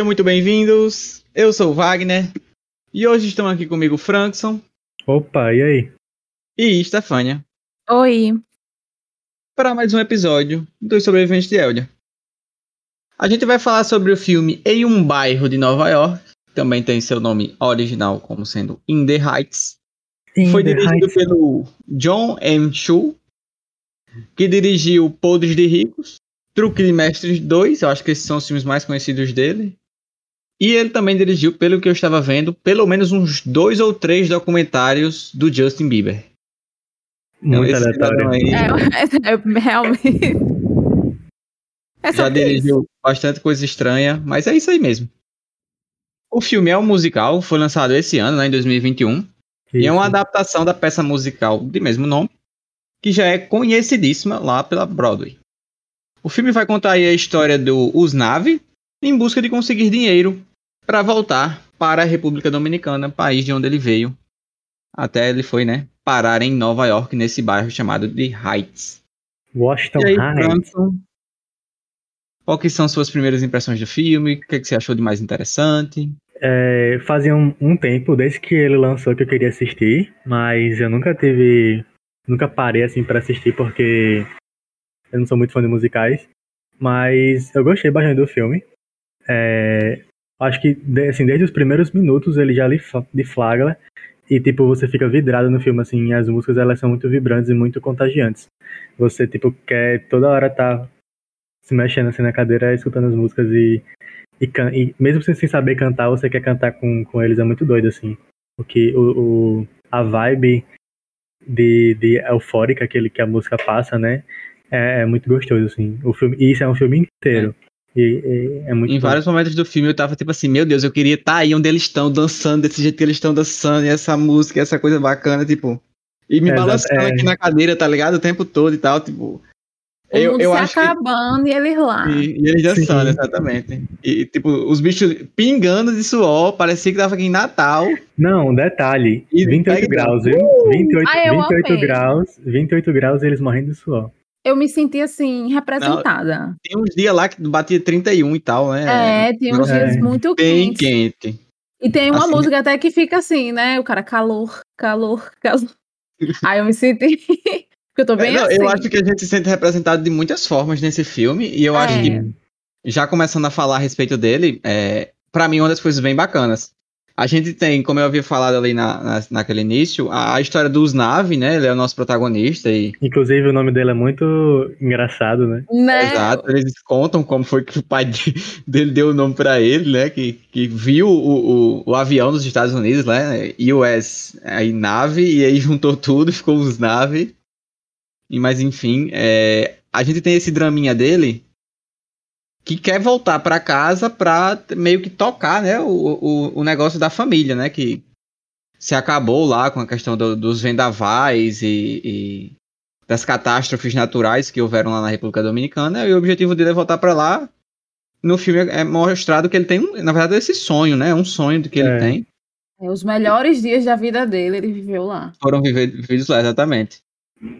Sejam muito bem-vindos. Eu sou o Wagner e hoje estão aqui comigo Frankson Opa, e aí? e Stefânia Oi. para mais um episódio dos Sobreviventes de Eldia. A gente vai falar sobre o filme Em um Bairro de Nova York, que também tem seu nome original como sendo In the Heights. Foi In the dirigido Heights. pelo John M. Chu, que dirigiu Podres de Ricos, Truque de Mestres 2, eu acho que esses são os filmes mais conhecidos dele. E ele também dirigiu, pelo que eu estava vendo, pelo menos uns dois ou três documentários do Justin Bieber. Então, Muito aleatório. cidadão aí É, é, realmente. É já dirigiu bastante coisa estranha, mas é isso aí mesmo. O filme é um musical, foi lançado esse ano, né, em 2021. E é uma adaptação da peça musical de mesmo nome, que já é conhecidíssima lá pela Broadway. O filme vai contar aí a história do Usnavi em busca de conseguir dinheiro para voltar para a República Dominicana, país de onde ele veio. Até ele foi, né, parar em Nova York, nesse bairro chamado de Heights. Washington aí, Heights. Qual que são suas primeiras impressões do filme? O que, que você achou de mais interessante? É, fazia um, um tempo desde que ele lançou que eu queria assistir, mas eu nunca tive. Nunca parei assim pra assistir porque eu não sou muito fã de musicais. Mas eu gostei bastante do filme. É, acho que assim, desde os primeiros minutos ele já lhe fa- lhe flagra. E tipo, você fica vidrado no filme, assim, as músicas elas são muito vibrantes e muito contagiantes. Você, tipo, quer toda hora tá se mexendo assim na cadeira, escutando as músicas e e, e mesmo sem, sem saber cantar, você quer cantar com, com eles, é muito doido, assim. Porque o, o- a vibe de, de eufórica que, ele, que a música passa, né? É, é muito gostoso, assim. O filme, e isso é um filme inteiro. E, e é muito em bom. vários momentos do filme eu tava tipo assim, meu Deus, eu queria estar aí onde eles estão, dançando desse jeito que eles estão dançando, e essa música, essa coisa bacana, tipo. E me É, balançando é. aqui na cadeira, tá ligado? O tempo todo e tal, tipo. O Eu, mundo eu se acho que. acabando e eles lá. E, e eles dançando, Sim. exatamente. E, tipo, os bichos pingando de suor, parecia que tava aqui em Natal. Não, detalhe. E 28 pega- graus, viu? 28, Ah, eu 28 amei. graus, 28 graus e eles morrendo de suor. Eu me senti assim, representada. Tem uns dias lá que batia 31 e tal, né? É, tem uns É. dias muito Bem quentes. quente. E tem uma Assim- música até que fica assim, né? O cara, calor, calor, calor. Aí eu me senti. Porque eu tô bem É, não, assim. Eu acho que a gente se sente representado de muitas formas nesse filme, e eu acho É. que já começando a falar a respeito dele, é, para mim, uma das coisas bem bacanas. A gente tem, como eu havia falado ali na, na- naquele início, a, a história do Usnavi, né? Ele é o nosso protagonista e. Inclusive, o nome dele é muito engraçado, né? Né? Exato, eles contam como foi que o pai de- dele deu o nome pra ele, né? Que, que viu o, o, o avião dos Estados Unidos, né? US, aí nave, e aí juntou tudo e ficou os nave. E, mas enfim, é, a gente tem esse draminha dele que quer voltar pra casa pra meio que tocar, né? O, o, o negócio da família, né? Que se acabou lá com a questão do- dos vendavais e- e das catástrofes naturais que houveram lá na República Dominicana, e o objetivo dele é voltar pra lá. No filme é mostrado que ele tem, um, na verdade, esse sonho, né? Um sonho que ele É. tem. É, os melhores dias da vida dele, ele viveu lá. Foram viver- vividos lá, exatamente.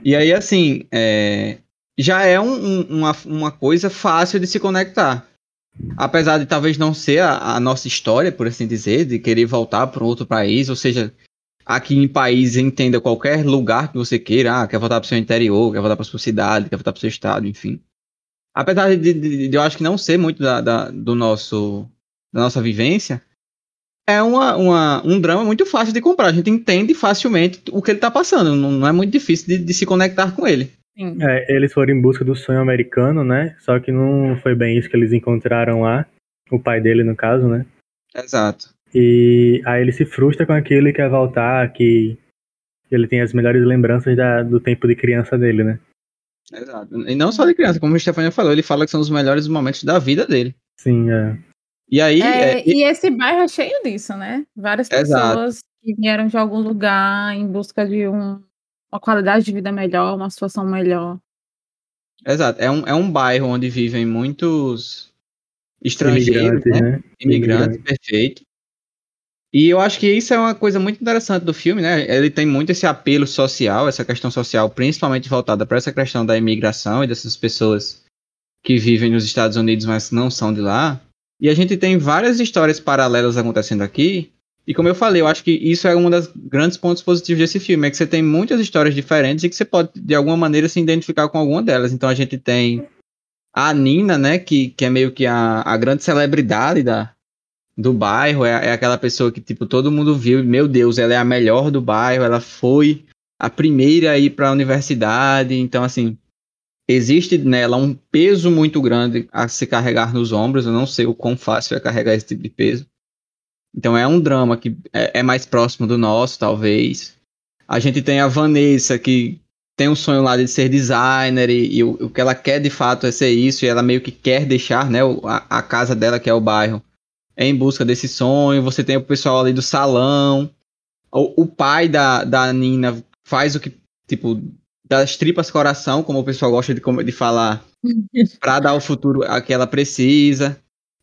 E aí, assim, é, já é um- um- uma, uma coisa fácil de se conectar. Apesar de talvez não ser a, a nossa história, por assim dizer, de querer voltar para outro país, ou seja, aqui em país entenda qualquer lugar que você queira, ah, quer voltar para o seu interior, quer voltar para sua cidade, quer voltar para o seu estado, enfim. Apesar de, de- de eu acho que não ser muito da, da- do nosso, da nossa vivência, é uma, uma- um drama muito fácil de comprar. A gente entende facilmente o que ele tá passando. Não, não é muito difícil de, de se conectar com ele. Sim. É, eles foram em busca do sonho americano, né? Só que não foi bem isso que eles encontraram lá. O pai dele, no caso, né? Exato. E aí ele se frustra com aquilo e quer voltar, que ele tem as melhores lembranças da- do tempo de criança dele, né? Exato. E não só de criança, como o Stefania falou, ele fala que são os melhores momentos da vida dele. Sim, é. E aí, É, é, e- e esse bairro é cheio disso, né? Várias Exato. pessoas que vieram de algum lugar em busca de um- uma qualidade de vida melhor, uma situação melhor. exato. É um, é um bairro onde vivem muitos estrangeiros, Imigrantes, né? né? Imigrantes, perfeito. E eu acho que isso é uma coisa muito interessante do filme, né? Ele tem muito esse apelo social, essa questão social, principalmente voltada para essa questão da imigração e dessas pessoas que vivem nos Estados Unidos, mas não são de lá. E a gente tem várias histórias paralelas acontecendo aqui. E como eu falei, eu acho que isso é um dos grandes pontos positivos desse filme, é que você tem muitas histórias diferentes e que você pode, de alguma maneira, se identificar com alguma delas. Então a gente tem a Nina, né, que, que é meio que a, a grande celebridade da, do bairro, é, é aquela pessoa que, tipo, todo mundo viu, meu Deus, ela é a melhor do bairro, ela foi a primeira a ir para a universidade, então, assim, existe nela um peso muito grande a se carregar nos ombros. Eu não sei o quão fácil é carregar esse tipo de peso. Então é um drama que é, é mais próximo do nosso, talvez. A gente tem a Vanessa, que tem um sonho lá de ser designer, e, e o, o, que ela quer de fato é ser isso, e ela meio que quer deixar né, a, a casa dela, que é o bairro, em busca desse sonho. Você tem o pessoal ali do salão. O, o pai da, da Nina faz o que, tipo, das tripas coração, como o pessoal gosta de, de falar, para dar o futuro a que ela precisa.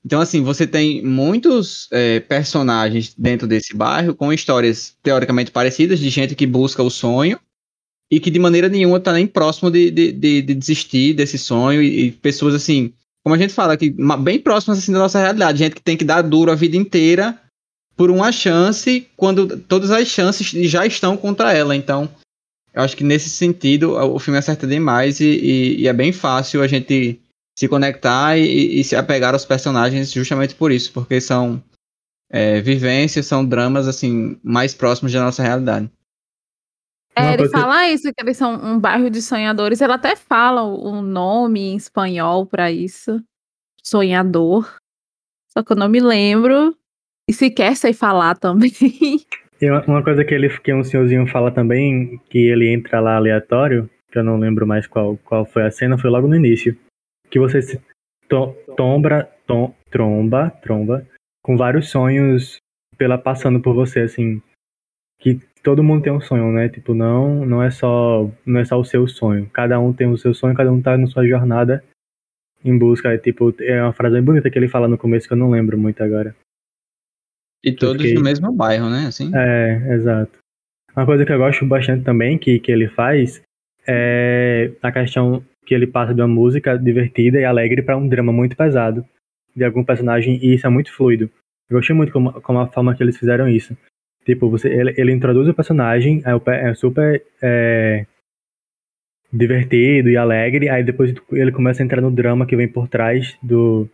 Então, assim, você tem muitos é, personagens dentro desse bairro com histórias teoricamente parecidas, de gente que busca o sonho e que de maneira nenhuma está nem próximo de, de, de, de, desistir desse sonho. E, e, pessoas, assim, como a gente fala aqui, bem próximas assim, da nossa realidade, gente que tem que dar duro a vida inteira por uma chance, quando todas as chances já estão contra ela. Então, eu acho que nesse sentido o filme acerta demais e, e, e é bem fácil a gente se conectar e, e, se apegar aos personagens justamente por isso, porque são é, vivências, são dramas assim mais próximos da nossa realidade. É, ele fala isso, que eles são um bairro de sonhadores. Ele até fala o nome em espanhol para isso. Sonhador. Só que eu não me lembro. E sequer sei falar também. E uma coisa que ele que um senhorzinho fala também, que ele entra lá aleatório, que eu não lembro mais qual, qual foi a cena, foi logo no início. Que você se to, tombra, tom, tromba, tromba, com vários sonhos pela passando por você, assim. Que todo mundo tem um sonho, né? Tipo, não, não é só não é só o seu sonho. Cada um tem o seu sonho, cada um tá na sua jornada em busca. É, tipo, é uma frase bem bonita que ele fala no começo que eu não lembro muito agora. E todos Porque... no mesmo bairro, né? Assim? É, exato. Uma coisa que eu gosto bastante também que, que ele faz é a questão que ele passa de uma música divertida e alegre para um drama muito pesado de algum personagem e isso é muito fluido. Eu gostei muito como, como a forma que eles fizeram isso. Tipo, você, ele, ele introduz o personagem, é, é super é, divertido e alegre, aí depois ele começa a entrar no drama que vem por trás do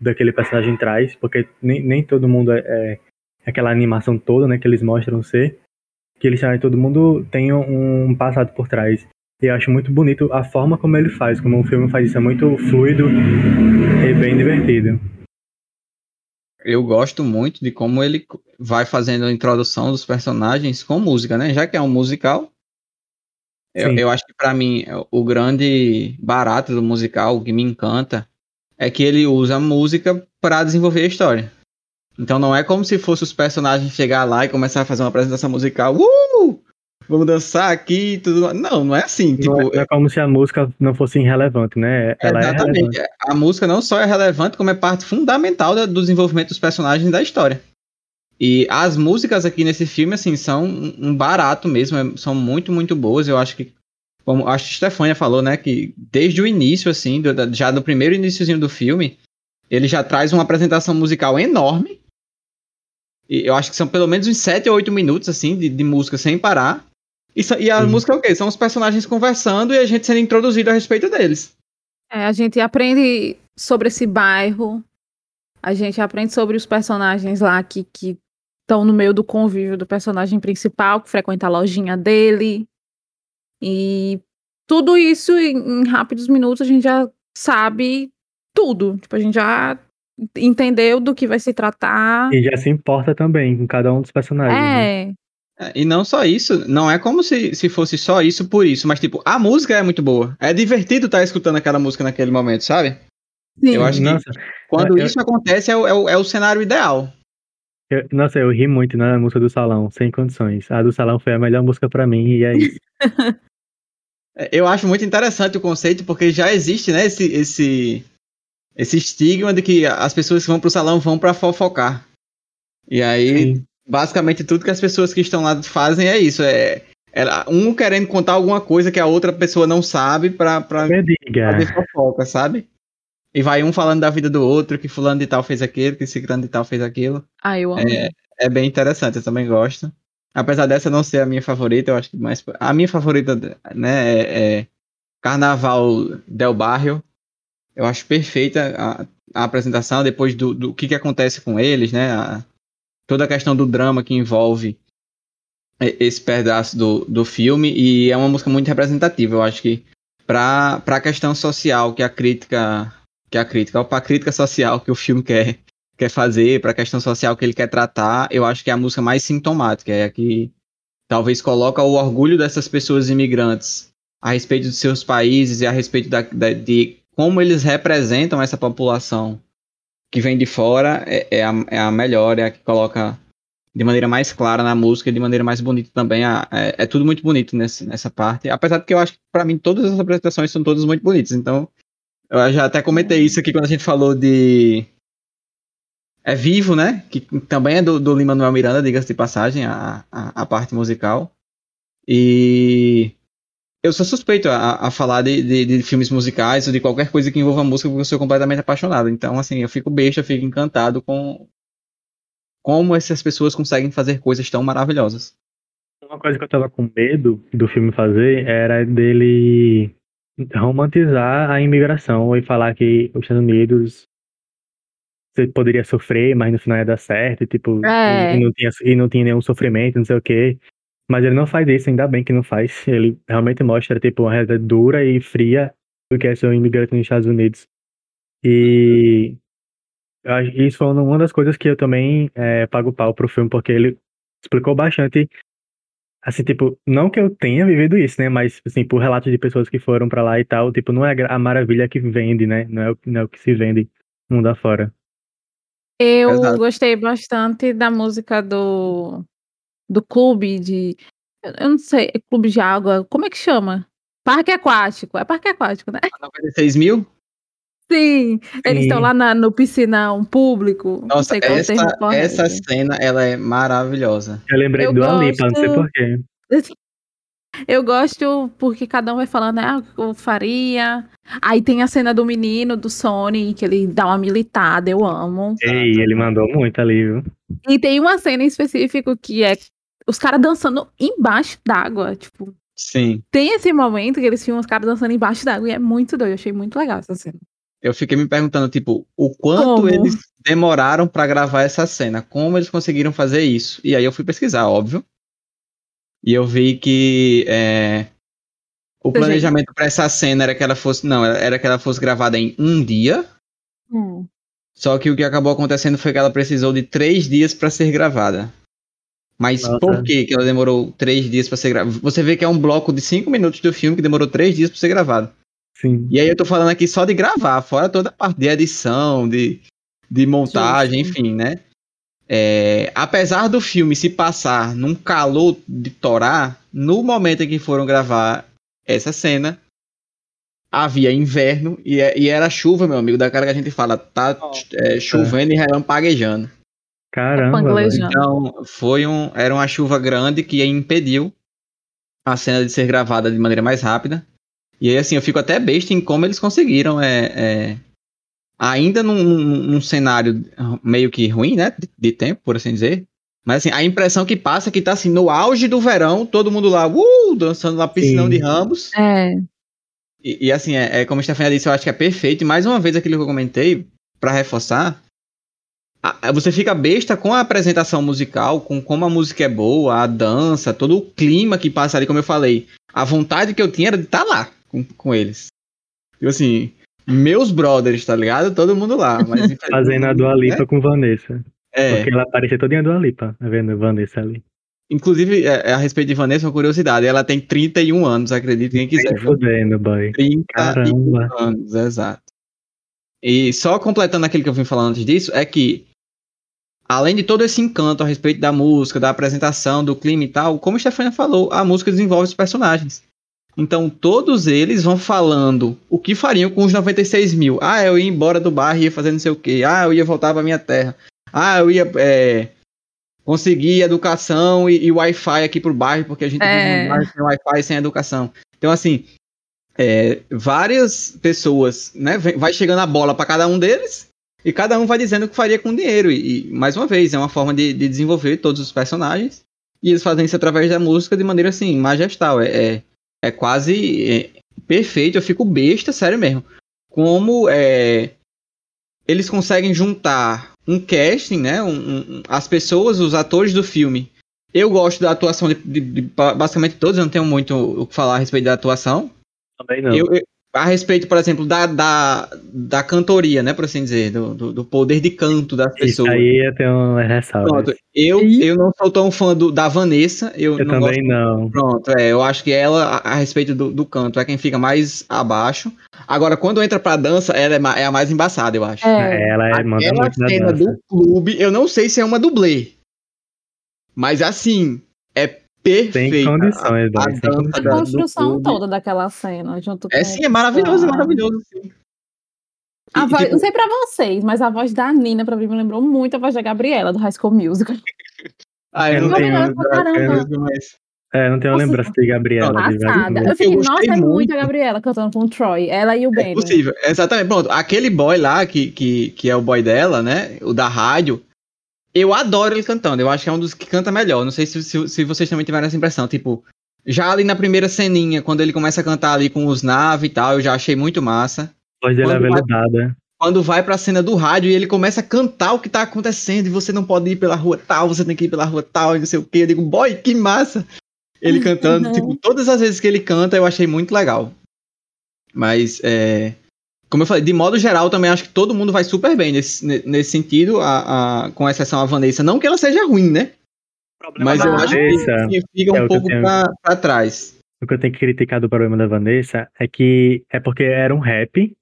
daquele personagem traz, porque nem, nem todo mundo é, é aquela animação toda, né, que eles mostram ser, que eles sabem todo mundo tem um passado por trás. E acho muito bonito a forma como ele faz, como o filme faz isso, é muito fluido e bem divertido. Eu gosto muito de como ele vai fazendo a introdução dos personagens com música, né? Já que é um musical, eu, eu, acho que para mim o grande barato do musical, o que me encanta, é que ele usa a música para desenvolver a história. Então não é como se fosse os personagens chegar lá e começar a fazer uma apresentação musical. Uh! Vamos dançar aqui tudo. Não, não é assim. Tipo, não é, é, como se a música não fosse irrelevante, né? Ela é exatamente. É a música não só é relevante, como é parte fundamental do desenvolvimento dos personagens da história. E as músicas aqui nesse filme, assim, são um barato mesmo, é, são muito, muito boas. Eu acho que, como acho que a Stefania falou, né, que desde o início, assim, do, já do primeiro iníciozinho do filme, ele já traz uma apresentação musical enorme e eu acho que são pelo menos uns 7 ou 8 minutos, assim, de, de música sem parar. E, e a Sim. música é o quê? São os personagens conversando e a gente sendo introduzido a respeito deles. É, a gente aprende sobre esse bairro, a gente aprende sobre os personagens lá que estão no meio do convívio do personagem principal, que frequenta a lojinha dele. E tudo isso em, em rápidos minutos a gente já sabe tudo. Tipo, a gente já entendeu do que vai se tratar. E já se importa também com cada um dos personagens. É. Né? É e não só isso, não é como se, se fosse só isso por isso, mas tipo, a música é muito boa. É divertido estar tá escutando aquela música naquele momento, sabe? Sim. Eu acho que nossa, quando eu, isso acontece é o, é, o, é o cenário ideal. Eu, nossa, eu ri muito na música do salão, sem condições. A do salão foi a melhor música para mim e é isso. É, eu acho muito interessante o conceito, porque já existe, né, esse, esse, esse estigma de que as pessoas que vão pro salão vão para fofocar. E aí, Sim. Basicamente, tudo que as pessoas que estão lá fazem é isso. É, é um querendo contar alguma coisa que a outra pessoa não sabe pra, pra fazer fofoca, sabe? E vai um falando da vida do outro, que fulano de tal fez aquilo, que ciclano de tal fez aquilo. Ah, eu amo. É, é bem interessante, eu também gosto. Apesar dessa não ser a minha favorita, eu acho que mais. A minha favorita, né, é, é Carnaval Del Barrio. Eu acho perfeita a, a apresentação, depois do, do que, que acontece com eles, né? A, toda a questão do drama que envolve esse pedaço do, do filme. E é uma música muito representativa. Eu acho que para a questão social que a crítica que a crítica, para a crítica social que o filme quer, quer fazer, para a questão social que ele quer tratar, eu acho que é a música mais sintomática, é a que talvez coloca o orgulho dessas pessoas imigrantes a respeito dos seus países e a respeito da, da, de como eles representam essa população que vem de fora, é, é, a, é a melhor, é a que coloca de maneira mais clara na música de maneira mais bonita também. É, é tudo muito bonito nesse, nessa parte. Apesar de que eu acho que, para mim, todas as apresentações são todas muito bonitas. Então, eu já até comentei isso aqui quando a gente falou de. É Vivo, né? Que também é do, do Lima Manuel Miranda, diga-se de passagem, a, a, a, parte musical. E eu sou suspeito a, a falar de, de, de, filmes musicais ou de qualquer coisa que envolva música, porque eu sou completamente apaixonado. Então, assim, eu fico besta, eu fico encantado com como essas pessoas conseguem fazer coisas tão maravilhosas. Uma coisa que eu tava com medo do filme fazer era dele romantizar a imigração e falar que os Estados Unidos você poderia sofrer, mas no final ia dar certo, e, tipo, é. e, não tinha, e não tinha nenhum sofrimento, não sei o quê. Mas ele não faz isso, ainda bem que não faz. Ele realmente mostra, tipo, uma realidade dura e fria do que é ser um imigrante nos Estados Unidos. E isso foi uma das coisas que eu também é, pago pau pro filme, porque ele explicou bastante Assim, tipo, não que eu tenha vivido isso, né? Mas, assim, por relatos de pessoas que foram para lá e tal, tipo, não é a maravilha que vende, né? Não é o, não é o que se vende mundo afora. Eu Exato. gostei bastante da música do, do clube de. Eu não sei, é clube de água. Como é que chama? Parque aquático. É parque aquático, né? 96 mil? Sim, eles estão lá na, no piscinão público. Nossa, essa, essa cena ela é maravilhosa. Eu lembrei eu do gosto... Alipa, não sei porquê. Eu gosto porque cada um vai falando, ah, eu faria. Aí tem a cena do menino, do Sony, que ele dá uma militada, eu amo. Ei, ele mandou muito ali, viu? E tem uma cena em específico que é os caras dançando embaixo d'água, tipo. Sim. Tem esse momento que eles filmam os caras dançando embaixo d'água e é muito doido. Eu achei muito legal essa cena eu fiquei me perguntando, tipo, o quanto Como? eles demoraram para gravar essa cena, como eles conseguiram fazer isso. E aí eu fui pesquisar, óbvio. E eu vi que é, o planejamento para essa cena era que ela fosse, não, era que ela fosse gravada em um dia. Hum. Só que o que acabou acontecendo foi que ela precisou de três dias para ser gravada. Mas Nossa. por que, que ela demorou três dias para ser gravada? Você vê que é um bloco de cinco minutos do filme que demorou três dias para ser gravado. Sim. E aí eu tô falando aqui só de gravar, fora toda a parte de edição, de, de montagem, sim, sim. enfim, né? É, apesar do filme se passar num calor de torar, no momento em que foram gravar essa cena, havia inverno e, é, e era chuva, meu amigo, daquela que a gente fala, tá é, chovendo é. e relampaguejando. Caramba. Então, foi um, era uma chuva grande que impediu a cena de ser gravada de maneira mais rápida. E aí, assim, eu fico até besta em como eles conseguiram, é, é ainda num, num, cenário meio que ruim, né, de, de, tempo, por assim dizer. Mas, assim, a impressão que passa é que tá, assim, no auge do verão, todo mundo lá, uh, dançando na piscinão Sim. de Ramos. É. E, e assim, é, é, como a Stefania disse, eu acho que é perfeito. E mais uma vez, aquilo que eu comentei, para reforçar, você fica besta com a apresentação musical, com como a música é boa, a dança, todo o clima que passa ali, como eu falei. A vontade que eu tinha era de estar tá lá com, com eles. Tipo assim, meus brothers, tá ligado? Todo mundo lá. Mas, Fazendo a Dua Lipa né? com Vanessa. É. Porque ela aparecia toda em Dua Lipa, tá vendo? Vanessa ali. Inclusive, é, é, a respeito de Vanessa, uma curiosidade, ela tem 31 anos, acredito quem quiser. Fudendo, boy. 31 Caramba. anos, exato. E só completando aquilo que eu vim falando antes disso, é que, além de todo esse encanto a respeito da música, da apresentação, do clima e tal, como a Stefania falou, a música desenvolve os personagens. Então todos eles vão falando o que fariam com os 96 mil. Ah, eu ia embora do bar e ia fazer não sei o quê. Ah, eu ia voltar para minha terra. Ah, eu ia é, conseguir educação e, e Wi-Fi aqui pro bairro, porque a gente é. vive sem Wi-Fi sem educação. Então, assim, é, várias pessoas, né? Vai chegando a bola para cada um deles e cada um vai dizendo o que faria com o dinheiro. E, e mais uma vez, é uma forma de, de, desenvolver todos os personagens. E eles fazem isso através da música de maneira assim, majestal. É, é, é quase é, perfeito. Eu fico besta, sério mesmo. Como é, eles conseguem juntar um casting, né? Um, um, as pessoas, os atores do filme. Eu gosto da atuação de, de, de, basicamente todos, eu não tenho muito o que falar a respeito da atuação. Também não. Eu, eu, a respeito, por exemplo, da, da, da cantoria, né, por assim dizer, do, do, do poder de canto das pessoas. Isso aí eu tenho uma ressalva. Pronto, eu, eu não sou tão fã do, da Vanessa. Eu, eu não também gosto, não. Pronto, é, eu acho que ela, a, a respeito do, do, canto, é quem fica mais abaixo. Agora, quando entra pra dança, ela é, é a mais embaçada, eu acho. É, ela é, manda Aquela muito na cena dança. do clube, eu não sei se é uma dublê. Mas assim, é perfeita. Sem condições, a, a sem dança. A construção toda daquela cena, junto com É sim, é maravilhoso, é maravilhoso. Sim. A E, voz, tipo, não sei pra vocês, mas a voz da Nina pra mim me lembrou muito a voz da Gabriela do High School Musical. ah, eu não não tenho mas É, não tenho lembrança de Gabriela. de Passada. Eu fiquei, nossa, é muito muito. a Gabriela cantando com o Troy. Ela e o é Benny. possível. Exatamente. Pronto, aquele boy lá, que, que, que é o boy dela, né? O da rádio. Eu adoro ele cantando. Eu acho que é um dos que canta melhor. Não sei se, se, se vocês também tiveram essa impressão. Tipo, já ali na primeira ceninha, quando ele começa a cantar ali com os nave e tal, eu já achei muito massa. A voz dele é Quando vai- veludada. Quando vai pra cena do rádio e ele começa a cantar o que tá acontecendo e você não pode ir pela rua tal, você tem que ir pela rua tal e não sei o que. Eu digo, boy, que massa! Ele cantando, tipo, todas as vezes que ele canta eu achei muito legal. Mas, é, como eu falei, de modo geral, também acho que todo mundo vai super bem nesse, ne- nesse sentido, a, a- com exceção a Vanessa. Não que ela seja ruim, né? Mas eu da acho Vanessa, que, fica é um eu pouco tenho- pra, pra trás. O que eu tenho que criticar do problema da Vanessa é que é porque era um rap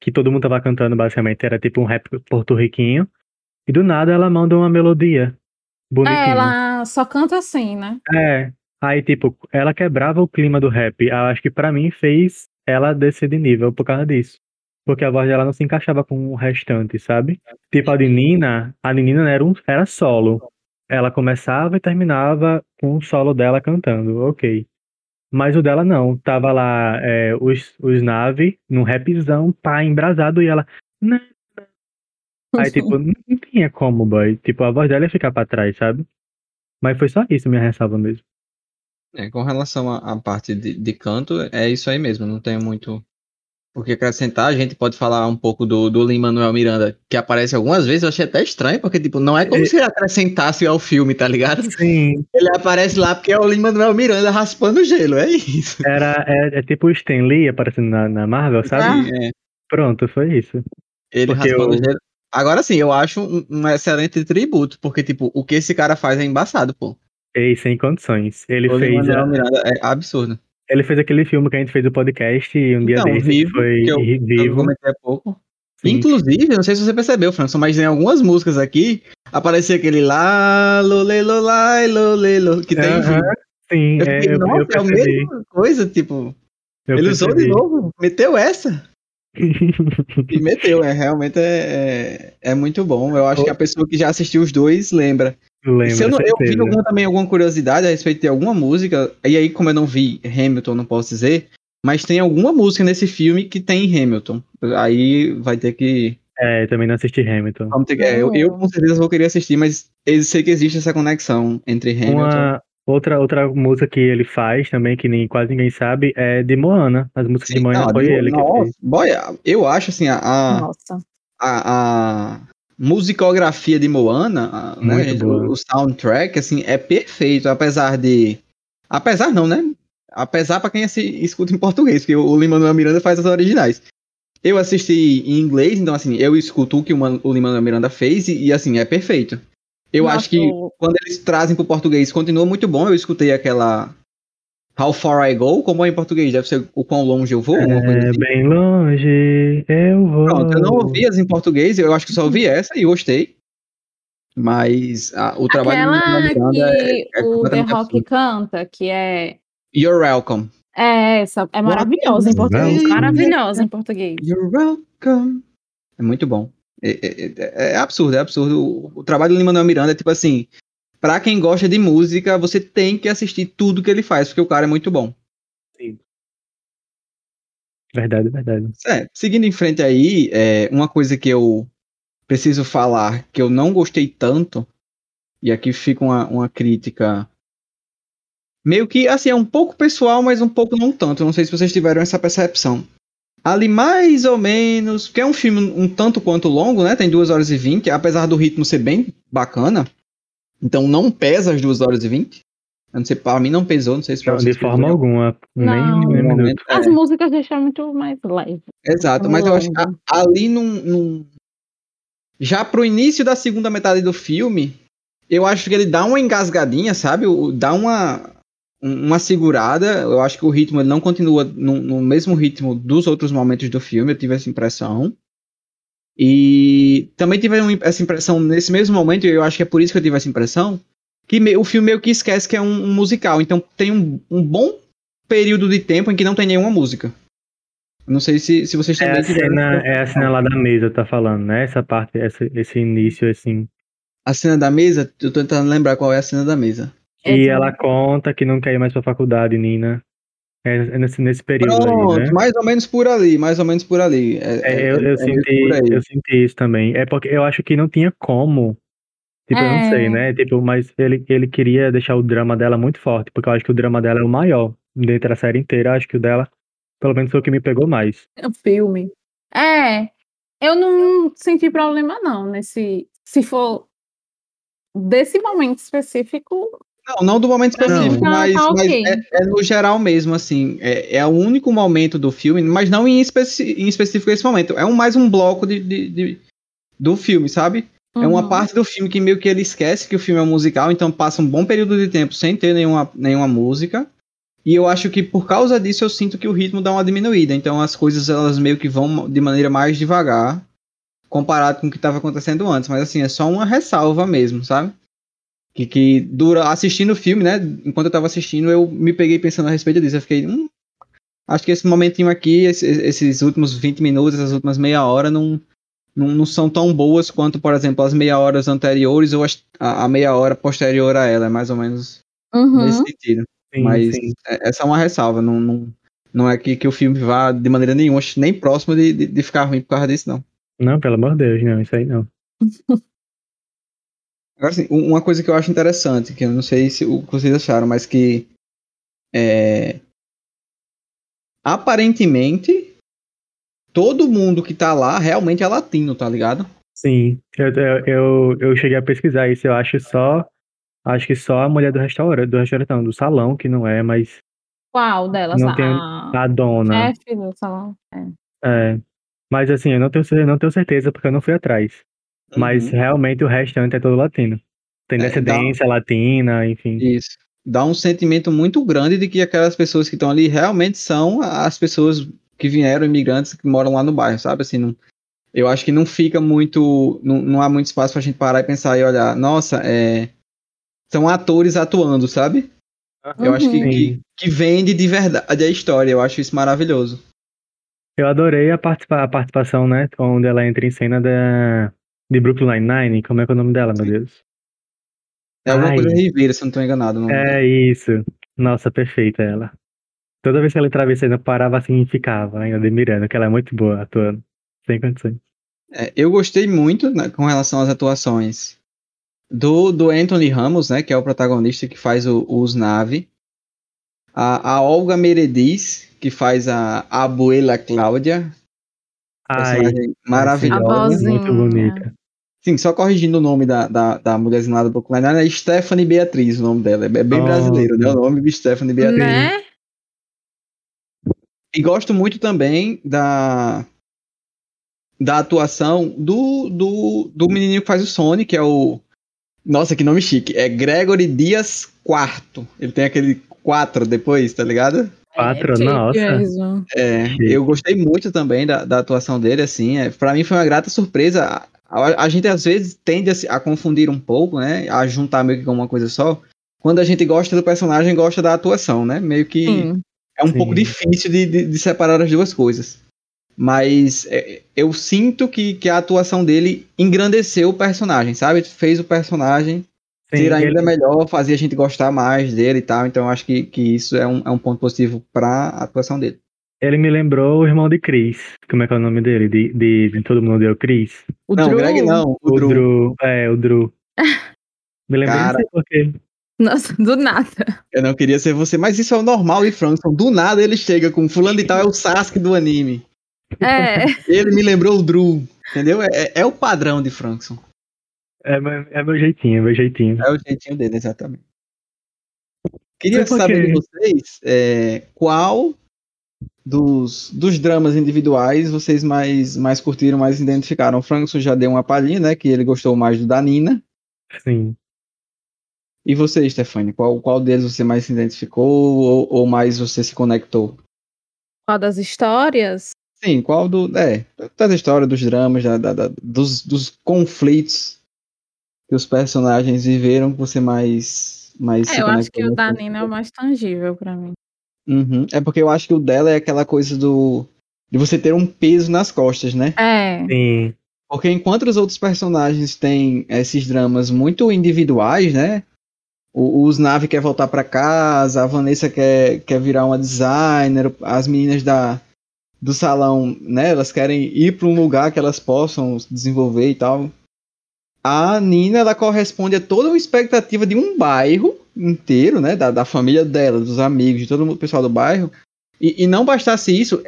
que todo mundo tava cantando basicamente, era tipo um rap porto-riquinho. E do nada ela manda uma melodia bonitinha. É, ela só canta assim, né? É. Aí, tipo, ela quebrava o clima do rap. Eu acho que pra mim fez ela descer de nível por causa disso. Porque a voz dela não se encaixava com o restante, sabe? Tipo, a de Nina, a Nina era, um, era solo. Ela começava e terminava com o solo dela cantando, ok. Mas o dela não. Tava lá é, os, os nave, num rapzão, pá, embrasado, e ela. Aí, tipo, não tinha como, boy. Tipo, a voz dela ia ficar pra trás, sabe? Mas foi só isso minha ressalva mesmo. É, com relação à parte de, de canto, é isso aí mesmo, não tenho muito o que acrescentar. A gente pode falar um pouco do, do Lin-Manuel Miranda, que aparece algumas vezes, eu achei até estranho, porque, tipo, não é como É. se ele acrescentasse ao filme, tá ligado? Sim, Ele aparece lá porque é o Lin-Manuel Miranda raspando o gelo, é isso. era, é, é tipo o Stan Lee aparecendo na, na Marvel, sabe? É, Pronto, foi isso. ele Porque raspando eu- o gelo. Agora sim, eu acho um, um excelente tributo, porque, tipo, o que esse cara faz é embaçado, pô. Ei, sem condições. Ele o fez, Lin-Manuel a- Miranda é absurdo. Ele fez aquele filme que a gente fez o podcast e um dia Então, desse Vivo, foi que eu- Eu vivo. comentei há pouco. Sim. Inclusive, não sei se você percebeu, Franço, mas em algumas músicas aqui aparecia aquele lá, lole, lolai, lole, lo, que tem Aham, vivo. Sim, Eu é, fiquei, eu, nossa, eu é a percebi. mesma coisa, tipo, eu ele usou de percebi. novo, meteu essa. E meteu, é, realmente é, é, é muito bom. Eu acho que a pessoa que já assistiu os dois lembra. Lembro, Se eu, não, eu vi alguma, também alguma curiosidade a respeito de alguma música, e aí, como eu não vi Hamilton, não posso dizer, mas tem alguma música nesse filme que tem Hamilton. Aí vai ter que. É, eu também não assisti Hamilton. Vamos ter que é, eu, eu com certeza vou querer assistir, mas eu sei que existe essa conexão entre Hamilton. Uma outra, outra música que ele faz também, que nem, quase ninguém sabe, é de Moana. As músicas de Sim, Moana não, foi de- ele que nossa, fez. boy, eu acho assim, a, a, Nossa. a, a musicografia de Moana, né, o, o soundtrack, assim, é perfeito, apesar de. Apesar não, né? Apesar pra quem assi- escuta em português, porque o Lin-Manuel Miranda faz as originais. Eu assisti em inglês, então assim, eu escuto o que o, Man- o Lin-Manuel Miranda fez e, e, assim, é perfeito. Eu Nossa, acho que quando eles trazem pro português continua muito bom. Eu escutei aquela How Far I Go, como é em português, deve ser o quão longe eu vou, É assim. bem longe, eu vou. Pronto, eu não ouvi as em português, eu acho que só ouvi essa e gostei. Mas ah, o trabalho do Aquela que Miranda é, é o The Rock absurdo. canta, que é. You're welcome. É essa, é maravilhosa em português. Maravilhosa em português. You're welcome. É muito bom. É, é- é- é absurdo, é absurdo. O, o trabalho do Lin-Manuel Miranda é tipo assim, pra quem gosta de música, você tem que assistir tudo que ele faz, porque o cara é muito bom. Verdade, verdade. É, seguindo em frente aí, é, uma coisa que eu preciso falar que eu não gostei tanto, e aqui fica uma, uma crítica meio que, assim, é um pouco pessoal, mas um pouco não tanto. Não sei se vocês tiveram essa percepção. Ali mais ou menos, porque é um filme um tanto quanto longo, né? Tem 2 horas e 20, apesar do ritmo ser bem bacana. Então não pesa as 2 horas e 20. Eu não sei, pra mim não pesou, não sei se pra de forma pesou. alguma. Nem, Não. nem um minuto. É. As músicas deixam muito mais leve. Exato, mas eu acho que ali num, num- Já pro início da segunda metade do filme, eu acho que ele dá uma engasgadinha, sabe? Dá uma, um- uma segurada. Eu acho que o ritmo ele não continua no, no mesmo ritmo dos outros momentos do filme, eu tive essa impressão. E também tive essa impressão nesse mesmo momento, e eu acho que é por isso que eu tive essa impressão, que o filme meio que esquece que é um, um musical. Então tem um, um bom período de tempo em que não tem nenhuma música. Não sei se, se vocês É também a, tiveram cena, é a cena lá da mesa, tá falando, né? Essa parte, essa, esse início, assim. A cena da mesa, eu tô tentando lembrar qual é a cena da mesa. É E ela conta que não quer ir mais pra faculdade, Nina. É, é nesse, nesse período Pronto, aí, né? mais ou menos por ali, mais ou menos por ali. É, É, eu, é- eu é senti, eu senti isso também. É porque eu acho que não tinha como. Tipo, eu não sei, né? Tipo, mas ele, ele queria deixar o drama dela muito forte, porque eu acho que o drama dela é o maior. Dentro da série inteira, eu acho que o dela, pelo menos foi o que me pegou mais. o filme. É, eu não senti problema não nesse, se for desse momento específico, Não, não do momento específico, Não, mas, tá mas ok. é, é no geral mesmo, assim. É, é o único momento do filme, mas não em, especi- em específico esse momento. É um, mais um bloco de, de- de- do filme, sabe? É uma uhum. parte do filme que meio que ele esquece que o filme é um musical, então passa um bom período de tempo sem ter nenhuma, nenhuma música. E eu acho que por causa disso eu sinto que o ritmo dá uma diminuída. Então as coisas elas meio que vão de maneira mais devagar comparado com o que estava acontecendo antes. Mas assim, é só uma ressalva mesmo, sabe? Que, que dura assistindo o filme, né? Enquanto eu tava assistindo, eu me peguei pensando a respeito disso. Eu fiquei, hum, acho que esse momentinho aqui, esse- esses últimos 20 minutos, essas últimas meia hora, não, não, não são tão boas quanto, por exemplo, as meia horas anteriores ou as- a, a meia hora posterior a ela. É mais ou menos Uhum. nesse sentido. Sim, Mas sim. é- essa é uma ressalva. Não, não, não é que, que o filme vá de maneira nenhuma, nem próximo de, de, de ficar ruim por causa disso, não. Não, pelo amor de Deus, não, isso aí não. Agora, assim, um- uma coisa que eu acho interessante, que eu não sei se o que vocês acharam, mas que é, aparentemente todo mundo que tá lá realmente é latino, tá ligado? Sim, eu, eu, eu, cheguei a pesquisar isso, eu acho só. Acho que só a mulher do restaurante, do restaurante, não, do salão, que não é, mas Qual delas? Não tem- a a dona. chefe do salão. É. É. Mas assim, eu não tenho, não tenho certeza porque eu não fui atrás. Mas Uhum. realmente o restante é todo latino. Tem É, descendência latina, enfim. Isso. Dá um sentimento muito grande de que aquelas pessoas que estão ali realmente são as pessoas que vieram, imigrantes que moram lá no bairro, sabe? Assim, não, eu acho que não fica muito. Não, não há muito espaço pra gente parar e pensar e olhar, nossa, é, são atores atuando, sabe? Eu acho que, Uhum. que, que vende de verdade a história. Eu acho isso maravilhoso. Eu adorei a, participa a participação, né? Onde ela entra em cena da, de Brooklyn Nine-Nine. Como é que é o nome dela, meu Deus? É alguma Ai. coisa Ribeira, se eu não tô enganado. o. É isso. Nossa, perfeita ela. Toda vez que ela entrava cena, parava assim e ficava, ainda admirando, que ela é muito boa atuando. Sem condições. É, eu gostei muito né, com relação às atuações do, do Anthony Ramos, né, que é o protagonista que faz o, os Nave. A, a Olga Meredith, que faz a, a Abuela Cláudia. Ai, maravilhosa. Muito bonita. Sim, só corrigindo o nome da, da, da mulherzinha lá do Brooklyn é Stephanie Beatriz o nome dela. É bem Oh. brasileiro, né? O nome de Stephanie Beatriz. Né? E gosto muito também da da atuação do, do, do menininho que faz o Sony, que é o. Nossa, que nome chique. É Gregory Dias IV. Ele tem aquele 4 depois, tá ligado? Quatro, chique nossa. mesmo. É, eu gostei muito também da, da atuação dele, assim. É, para mim foi uma grata surpresa. A, a gente às vezes tende a, se- a confundir um pouco, né? A juntar meio que com uma coisa só. Quando a gente gosta do personagem, gosta da atuação, né? Meio que. Sim. É um Sim. pouco difícil de, de, de separar as duas coisas. Mas é, eu sinto que, que a atuação dele engrandeceu o personagem, sabe? Fez o personagem Sim, ser ainda ele- melhor, fazia a gente gostar mais dele e tal. Então eu acho que, que isso é um, é um ponto positivo pra atuação dele. Ele me lembrou o irmão de Chris. Como é que é o nome dele? De, de, de todo mundo deu Chris? O não, Drew. Greg não, o, O Drew. Drew. É, o Drew. Me lembrei Cara. não sei. Nossa, do nada. Eu não queria ser você, mas isso é o normal de Frankson. Do nada ele chega com fulano de tal, é o Sasuke do anime. É. Ele me lembrou o Drew, entendeu? É, é o padrão de Frankson. É, meu- é meu jeitinho, é meu jeitinho. É o jeitinho dele, exatamente. Queria saber de vocês é, qual dos, dos dramas individuais vocês mais, mais curtiram, mais identificaram. O Frankson já deu uma palhinha, né? Que ele gostou mais do da Nina. Sim. E você, Stefani, qual, qual deles você mais se identificou ou, ou mais você se conectou? Qual das histórias? Sim, qual do. É, das histórias, dos dramas, da, da- da- dos, dos conflitos que os personagens viveram que você mais. mais É, eu acho que o da Nina é o mais tangível pra mim. Uhum. É porque eu acho que o dela é aquela coisa do. de você ter um peso nas costas, né? É. Sim. Porque enquanto os outros personagens têm esses dramas muito individuais, né? O, os Nave quer voltar pra casa, a Vanessa quer, quer virar uma designer, as meninas da, do salão, né? Elas querem ir para um lugar que elas possam se desenvolver e tal. A Nina, ela corresponde a toda uma expectativa de um bairro inteiro, né? Da, da família dela, dos amigos, de todo o pessoal do bairro. E, e não bastasse isso,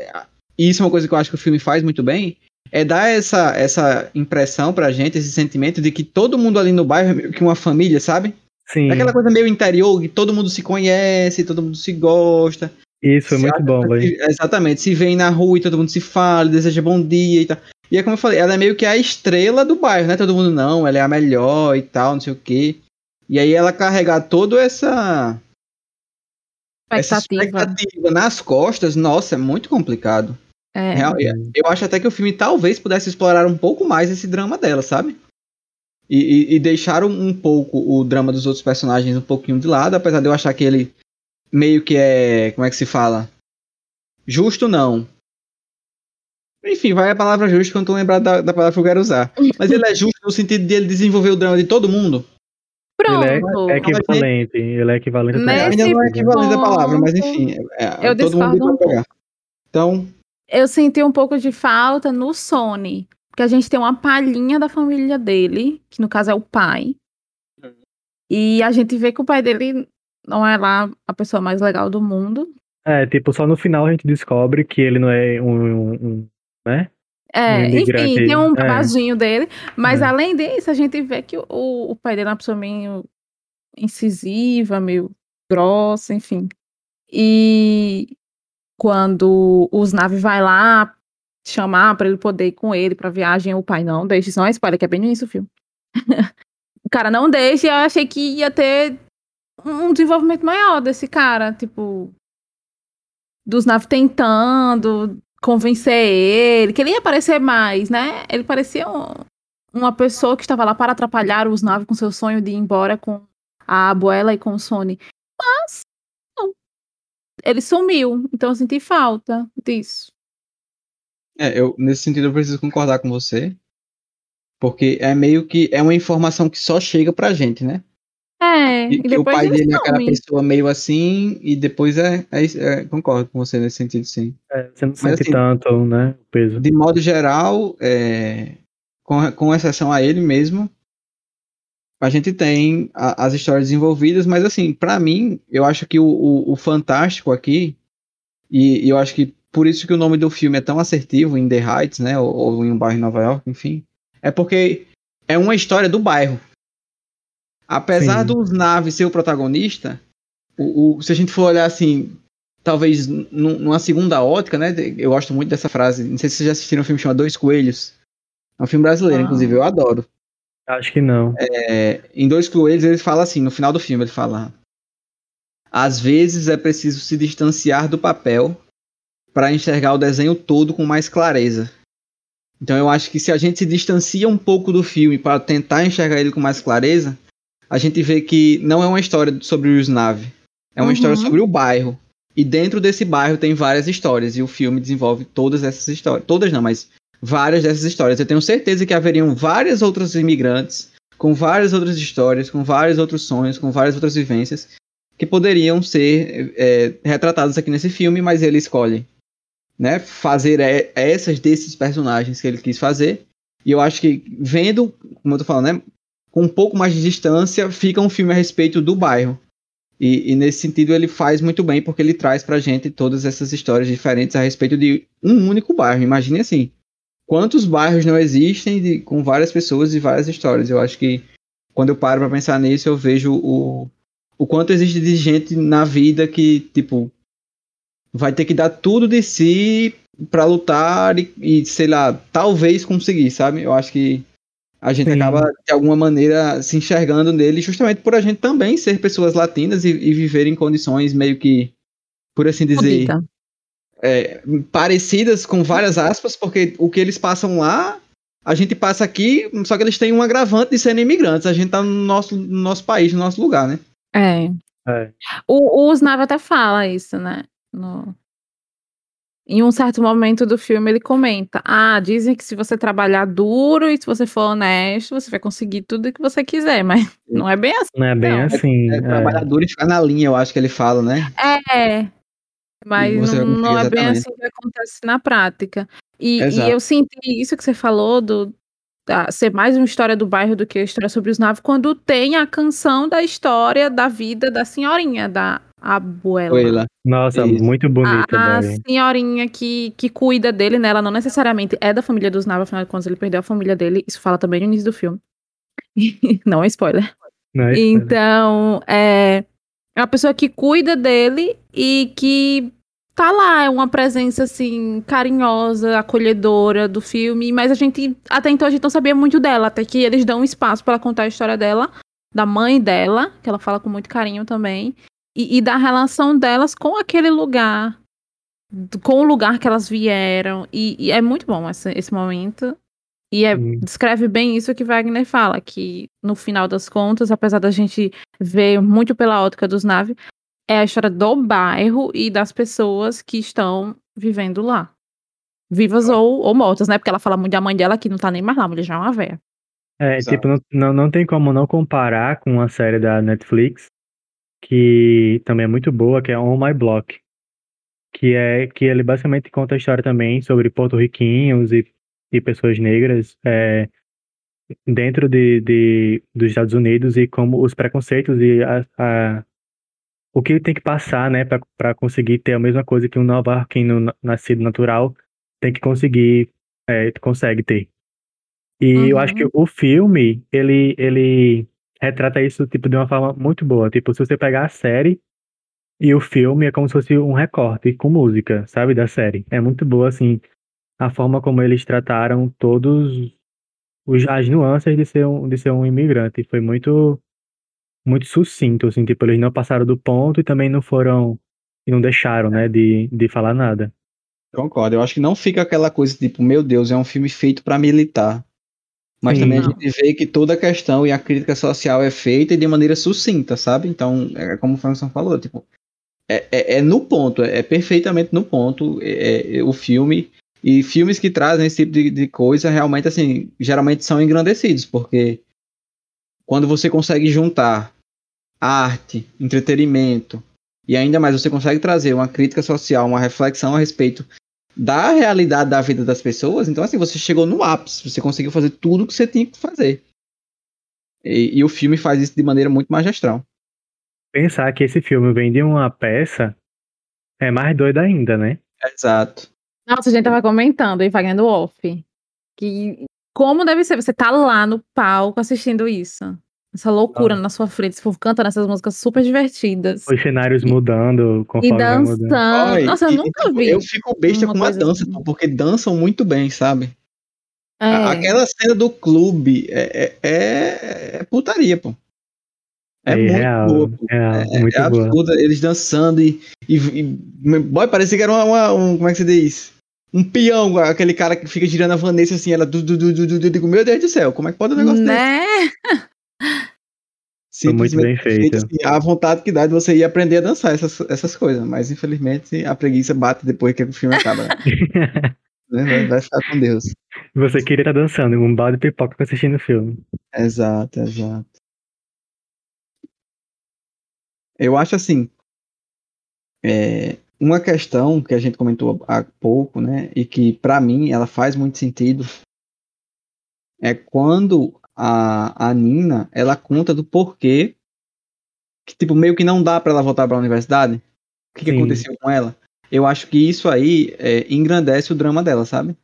e isso é uma coisa que eu acho que o filme faz muito bem, é dar essa, essa impressão pra gente, esse sentimento de que todo mundo ali no bairro é meio que uma família, sabe? Sim. É aquela coisa meio interior, que todo mundo se conhece, todo mundo se gosta. Isso Se muito bom, velho. Exatamente, se vem na rua e todo mundo se fala, deseja bom dia e tal. E é como eu falei, ela é meio que a estrela do bairro, né? Todo mundo não, ela é a melhor e tal, não sei o quê. E aí ela carregar toda essa, essa Expectativa. expectativa nas costas, nossa, é muito complicado. É. Real- eu acho até que o filme talvez pudesse explorar um pouco mais esse drama dela, sabe? E, e, e deixar um, um pouco o drama dos outros personagens um pouquinho de lado, apesar de eu achar que ele meio que é. Como é que se fala? Justo não. Enfim, vai a palavra justo quando eu lembrar da, da palavra que eu quero usar. Mas ele é justo no sentido de ele desenvolver o drama de todo mundo. Pronto. Ele é, equivalente. Ele é equivalente Ainda não é equivalente a palavra, mas enfim. É, é, eu todo mundo discordo um pegar. Então, Eu senti um pouco de falta no Sony. Porque a gente tem uma palhinha da família dele, que no caso é o pai. E a gente vê que o pai dele não é lá a pessoa mais legal do mundo. É, tipo, só no final a gente descobre que ele não é um, um- um- né? É, Um enfim, tem um é. babadinho dele. Mas É. além disso, a gente vê que o, o pai dele é uma pessoa meio incisiva, meio grossa, enfim. E quando os naves vai lá chamar pra ele poder ir com ele pra viagem, o pai não deixa. Isso não é spoiler, que é bem no início do filme. o cara não deixa e eu achei que ia ter um desenvolvimento maior desse cara, tipo dos naves tentando convencer ele, que ele ia aparecer mais, né? Ele parecia um- uma pessoa que estava lá para atrapalhar os naves com seu sonho de ir embora com a abuela e com o Sony. Mas, não. Ele sumiu, então eu senti falta disso. É, eu, nesse sentido eu preciso concordar com você. Porque é meio que é uma informação que só chega pra gente, né? É, E e, o pai ele dele é aquela pessoa meio assim, e depois é, é, isso- é, Concordo com você nesse sentido, sim. É, você não sente assim- tanto, né? O peso. De modo geral, é, com, com exceção a ele mesmo, a gente tem a- as histórias desenvolvidas, mas assim, pra mim, eu acho que o, o, o fantástico aqui, e, e eu acho que por isso que o nome do filme é tão assertivo, em The Heights, né, ou, ou em um bairro em Nova York, enfim, é porque é uma história do bairro. Apesar Sim. dos naves ser o protagonista, o, o- se a gente for olhar assim, talvez num- numa segunda ótica, né? Eu gosto muito dessa frase. Não sei se vocês já assistiram um filme chamado Dois Coelhos. É um filme brasileiro, Ah. inclusive, eu adoro. Acho que não. É, em Dois Coelhos, ele fala assim, no final do filme, ele fala: Às vezes é preciso se distanciar do papel para enxergar o desenho todo com mais clareza. Então eu acho que se a gente se distancia um pouco do filme para tentar enxergar ele com mais clareza, a gente vê que não é uma história sobre os nave, é uma Uhum. história sobre o bairro. E dentro desse bairro tem várias histórias e o filme desenvolve todas essas histórias, todas não, mas várias dessas histórias. Eu tenho certeza que haveriam várias outras imigrantes com várias outras histórias, com vários outros sonhos, com várias outras vivências que poderiam ser é, retratados aqui nesse filme, mas ele escolhe né, fazer essas desses personagens que ele quis fazer. E eu acho que vendo, como eu tô falando, né, com um pouco mais de distância, fica um filme a respeito do bairro. E, e, nesse sentido ele faz muito bem, porque ele traz pra gente todas essas histórias diferentes a respeito de um único bairro. Imagine assim, quantos bairros não existem de, com várias pessoas e várias histórias. Eu acho que quando eu paro pra pensar nisso, eu vejo o, o quanto existe de gente na vida que, tipo, vai ter que dar tudo de si para lutar e, e, sei lá, talvez conseguir, sabe? Eu acho que a gente Sim. acaba, de alguma maneira, se enxergando nele, justamente por a gente também ser pessoas latinas e, e viver em condições meio que, por assim dizer, é, parecidas com várias aspas, porque o que eles passam lá, a gente passa aqui, só que eles têm um agravante de serem imigrantes. A gente tá no nosso, no nosso país, no nosso lugar, né? É. é. O, o Snav até fala isso, né? No, em um certo momento do filme ele comenta: Ah, dizem que se você trabalhar duro e se você for honesto, você vai conseguir tudo que você quiser, mas não é bem assim. Não é bem não. assim. É, é, é. Trabalhar duro e ficar na linha, eu acho que ele fala, né? É. Mas não, não é bem assim que acontece na prática. E, e, eu senti isso que você falou do ser mais uma história do bairro do que a história sobre os naves, quando tem a canção da história da vida da senhorinha, da abuela. Nossa, Isso. muito bonita. A, a senhorinha que, que cuida dele, né? Ela não necessariamente é da família dos Nava, afinal de contas, ele perdeu a família dele. Isso fala também no início do filme. não é spoiler. Não é spoiler. Então, é, é uma pessoa que cuida dele e que tá lá, é uma presença assim, carinhosa, acolhedora do filme, mas a gente, até então a gente não sabia muito dela, até que eles dão um espaço para contar a história dela, da mãe dela, que ela fala com muito carinho também, e, e da relação delas com aquele lugar, com o lugar que elas vieram. E, e é muito bom esse, esse momento. E é, descreve bem isso que Wagner fala, que no final das contas, apesar da gente ver muito pela ótica dos naves, é a história do bairro e das pessoas que estão vivendo lá. Vivas ou, ou mortas, né? Porque ela fala muito da mãe dela que não tá nem mais lá, a mulher já é uma véia. É, Exato. tipo, não, não, não tem como não comparar com a série da Netflix, que também é muito boa, que é On My Block, que é que ele basicamente conta a história também sobre porto-riquinhos e, e pessoas negras é, dentro de, de, dos Estados Unidos e como os preconceitos e a, a o que tem que passar, né, para conseguir ter a mesma coisa que um nova-iorquino nascido natural tem que conseguir, é, consegue ter. E uhum. eu acho que uhum. o filme, ele, ele retrata isso tipo de uma forma muito boa. Tipo, se você pegar a série e o filme é como se fosse um recorte com música, sabe, da série. É muito boa assim a forma como eles trataram todos os, as nuances de ser um de ser um imigrante. Foi muito muito sucinto, assim, tipo, eles não passaram do ponto e também não foram e não deixaram, né, de, de falar nada. Concordo, eu acho que não fica aquela coisa tipo, meu Deus, é um filme feito para militar. Mas Sim, também não. a gente vê que toda a questão e a crítica social é feita de maneira sucinta, sabe? Então, é como o Franson falou, tipo, é, é, é, no ponto, é, perfeitamente no ponto é, é, o filme. E filmes que trazem esse tipo de, de, coisa realmente, assim, geralmente são engrandecidos, porque quando você consegue juntar arte, entretenimento, e ainda mais você consegue trazer uma crítica social, uma reflexão a respeito da realidade da vida das pessoas, então assim, você chegou no ápice, você conseguiu fazer tudo o que você tinha que fazer. E, e, o filme faz isso de maneira muito magistral. Pensar que esse filme vem de uma peça é mais doido ainda, né? Exato. Nossa, a gente tava comentando aí, Fagando Off, que como deve ser você tá lá no palco assistindo isso. Essa loucura ah. na sua frente, esse povo cantando essas músicas super divertidas. Os cenários mudando conforme E dançando. Nossa, eu nunca tipo, vi. Eu fico besta com a dança, assim. porque dançam muito bem, sabe? É. Aquela cena do clube é, é, é, é putaria, pô. É, é muito real, boa, pô. Real, é, muito é absurda, eles dançando e, e, e boy, parecia que era uma, uma, um, como é que se diz? Um peão, aquele cara que fica girando a Vanessa assim, ela du, du, du, du, du, du, meu Deus do céu, como é que pode um negócio né? desse? Foi muito bem feito. Assim, a vontade que dá de você ir aprender a dançar essas, essas coisas, mas infelizmente a preguiça bate depois que o filme acaba. Né? Né? vai, vai, ficar com Deus. Você queria estar dançando um balde de pipoca assistindo o filme. Exato, exato. Eu acho assim. É, uma questão que a gente comentou há pouco, né, e que para mim ela faz muito sentido, é quando a, a Nina, ela conta do porquê que, tipo, meio que não dá para ela voltar para a universidade. O que, que, aconteceu com ela? Eu acho que isso aí é, engrandece o drama dela, sabe?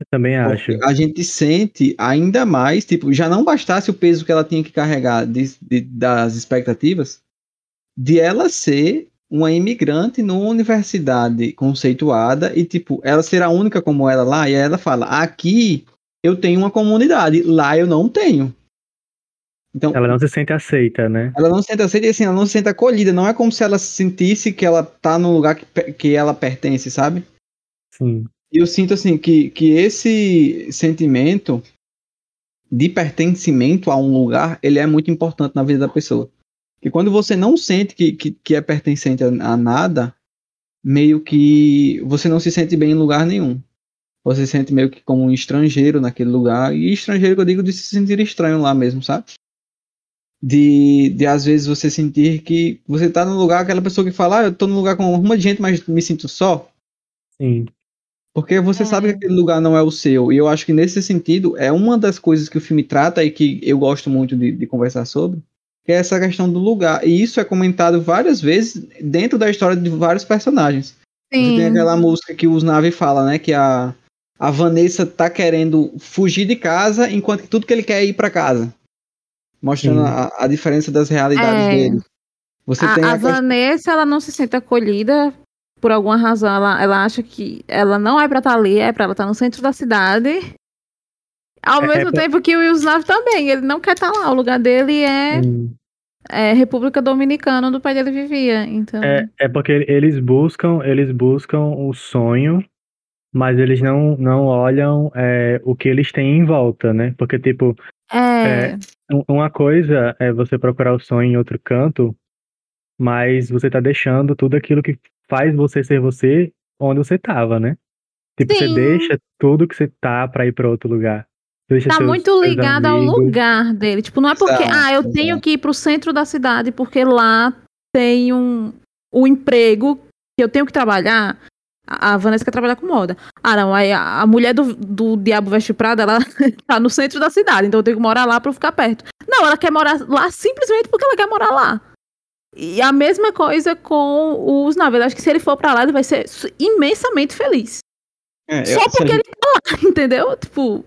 Eu também acho. Porque a gente sente ainda mais, tipo, já não bastasse o peso que ela tinha que carregar de, de, das expectativas, de ela ser uma imigrante numa universidade conceituada e, tipo, ela ser a única como ela lá, e aí ela fala: aqui eu tenho uma comunidade, lá eu não tenho. Então, ela não se sente aceita, né? Ela não se sente aceita e assim, ela não se sente acolhida. Não é como se ela sentisse que ela tá no lugar que, que ela pertence, sabe? Sim. E eu sinto assim que, que esse sentimento de pertencimento a um lugar, ele é muito importante na vida da pessoa. Que quando você não sente que, que, que é pertencente a, a nada, meio que você não se sente bem em lugar nenhum você se sente meio que como um estrangeiro naquele lugar. E estrangeiro que eu digo de se sentir estranho lá mesmo, sabe? De, de às vezes você sentir que você tá no lugar, aquela pessoa que fala, ah, eu tô no lugar com uma de gente, mas me sinto só. Sim. Porque você é. sabe que aquele lugar não é o seu. E eu acho que nesse sentido, é uma das coisas que o filme trata e que eu gosto muito de, de conversar sobre, que é essa questão do lugar. E isso é comentado várias vezes dentro da história de vários personagens. Sim. Você tem aquela música que os Nave fala, né? Que a, a Vanessa tá querendo fugir de casa, enquanto que tudo que ele quer é ir para casa. Mostrando a, a, diferença das realidades é. dele. Você a, tem a, a Vanessa, ela não se sente acolhida por alguma razão. Ela, ela acha que ela não é pra estar tá ali, é pra ela estar tá no centro da cidade. Ao é, mesmo é tempo que o Wilson também, ele não quer estar tá lá. O lugar dele é, é República Dominicana, onde o pai dele vivia. Então... É, é porque eles buscam, eles buscam o sonho mas eles não, não olham é, o que eles têm em volta, né? Porque, tipo, é... é... uma coisa é você procurar o sonho em outro canto, mas você tá deixando tudo aquilo que faz você ser você onde você tava, né? Tipo, Sim. você deixa tudo que você tá pra ir pra outro lugar. Deixa tá seus, muito ligado ao lugar dele. Tipo, não é porque, exato, ah, eu tenho que ir pro centro da cidade porque lá tem um, um emprego que eu tenho que trabalhar. A Vanessa quer trabalhar com moda. Ah, não, aí a, mulher do, do Diabo Veste Prada, ela tá no centro da cidade, então eu tenho que morar lá pra eu ficar perto. Não, ela quer morar lá simplesmente porque ela quer morar lá. E a mesma coisa com os navios. Acho que se ele for pra lá, ele vai ser imensamente feliz. É, Só porque gente... ele tá lá, entendeu? Tipo.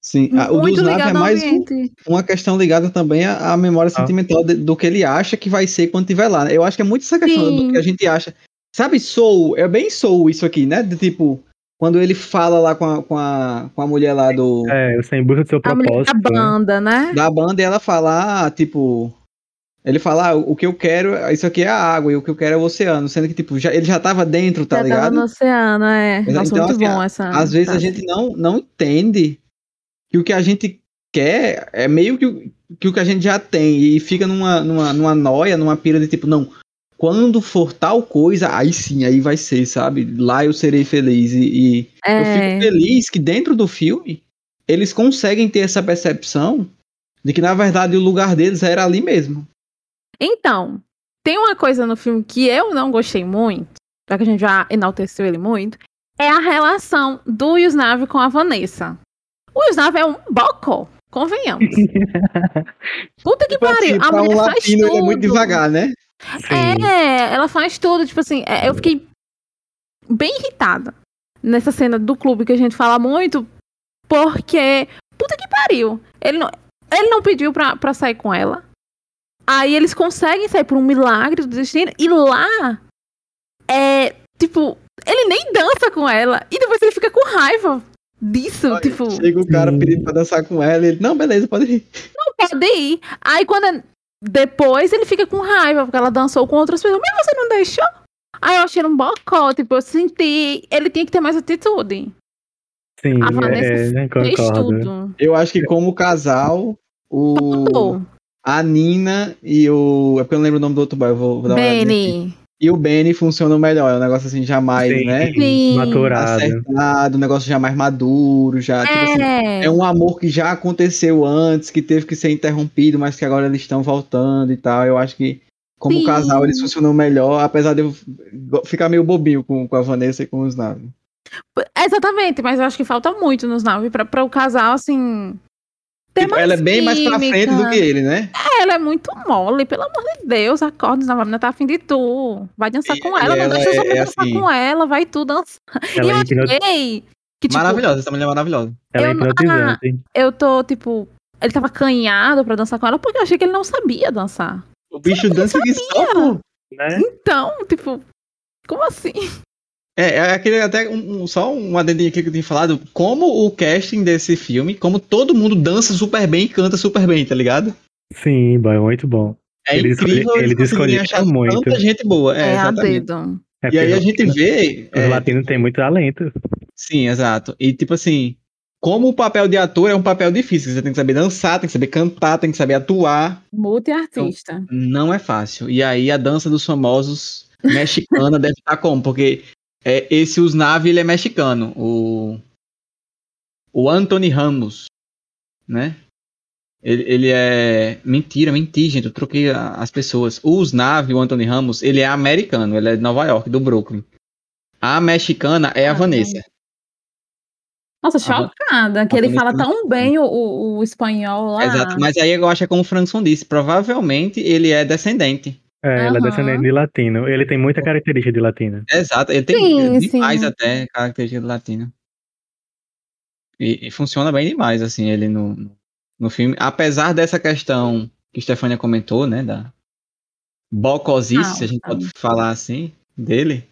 Sim, a, o dos é mais um, uma questão ligada também à, à memória ah. sentimental de, do que ele acha que vai ser quando estiver lá. Eu acho que é muito essa questão Sim. do que a gente acha. Sabe, Soul, é bem Soul isso aqui, né? De tipo, quando ele fala lá com a, com a, com a mulher lá do. É, você em busca do seu propósito. Da né? banda, né? Da banda e ela fala, ah, tipo. Ele fala, ah, o que eu quero, isso aqui é a água, e o que eu quero é o oceano. Sendo que, tipo, já, ele já tava dentro, tá já ligado? Tava no oceano, é. Nossa, então, muito assim, bom essa. Às vezes a gente não, não entende que o que a gente quer é meio que, que o que a gente já tem. E fica numa, numa, numa noia, numa pira de tipo, não, quando for tal coisa, aí sim, aí vai ser, sabe? Lá eu serei feliz. E, e é. eu fico feliz que dentro do filme eles conseguem ter essa percepção de que, na verdade, o lugar deles era ali mesmo. Então, tem uma coisa no filme que eu não gostei muito, já que a gente já enalteceu ele muito, é a relação do Yusnav com a Vanessa. O Yusnav é um bocó, convenhamos. Puta que tipo pariu, assim, a mulher um faz tudo. É muito devagar, né? Sim. É, ela faz tudo, tipo assim, é, eu fiquei bem irritada nessa cena do clube que a gente fala muito, porque, puta que pariu, ele não, ele não pediu pra, pra sair com ela, aí eles conseguem sair por um milagre do destino, e lá, é, tipo, ele nem dança com ela, e depois ele fica com raiva disso, Olha, tipo... Chega o cara pedindo pra dançar com ela, e ele, não, beleza, pode ir. Não, pode ir. Aí quando depois ele fica com raiva, porque ela dançou com outras pessoas. Mas você não deixou? Aí eu achei um bocó, tipo, eu senti. Ele tinha que ter mais atitude. Sim, a Vanessa é, fez tudo. Eu acho que como casal, o. Tudo. A Nina e o. É porque eu não lembro o nome do outro boy, eu vou, vou dar Benny e o Benny funciona melhor. É um negócio assim, jamais, Sim. né? Sim. Maturado. Acertado, um negócio já mais maduro, já. É. Tipo assim, é. é um amor que já aconteceu antes, que teve que ser interrompido, mas que agora eles estão voltando e tal. Eu acho que como Sim. casal eles funcionam melhor, apesar de eu ficar meio bobinho com, com a Vanessa e com os Navi. Exatamente, mas eu acho que falta muito nos Nave pra, pra o casal, assim. Tipo, ela é bem mais pra frente do que ele, né? Ela é muito mole, pelo amor de Deus. Acorda, a menina tá afim de tu. Vai dançar E- com e ela, não ela deixa só é- pra é dançar assim- com ela, vai tu dançar. E Ela eu é, hipno- achei que, tipo, maravilhosa, essa mulher é maravilhosa. ela é eu não- hipnotizante. eu tô, tipo, ele tava canhado pra dançar com ela porque eu achei que ele não sabia dançar. O bicho dança só, pô. Né? Então, tipo, como assim? É, é aquele até um, só um adendinho aqui que eu tinha falado. Como o casting desse filme, como todo mundo dança super bem e canta super bem, tá ligado? Sim, boy, muito bom. É Eles incrível escolhe- eles conseguirem achar muito. tanta gente boa. É, É, a exatamente. dedo. É, E aí a gente vê. Os é, latinos têm muito talento. Sim, exato. E tipo assim, como o papel de ator é um papel difícil, você tem que saber dançar, tem que saber cantar, tem que saber atuar. Multiartista. Não é fácil. E aí a dança dos famosos mexicana deve estar como? Porque é, esse Usnavi, ele é mexicano. O, o Anthony Ramos, né? Ele, ele é... Mentira, mentira, gente. Eu troquei a- as pessoas. O Usnavi, o Anthony Ramos, ele é americano. Ele é de Nova York, do Brooklyn. A mexicana é a Ah, Vanessa. Nossa, chocada, que ele fala é tão bem o, o, o espanhol lá. Exato. Mas aí eu acho que é como o Frankson disse. Provavelmente ele é descendente. É, ela é descendente de latino. Ele tem muita característica de latino. Exato, ele tem Sim, demais sim. até característica do latino. E, e funciona bem demais, assim, ele no, no- filme. Apesar dessa questão que Stefania comentou, né, da bocosice, se a gente Ah, pode falar assim, dele.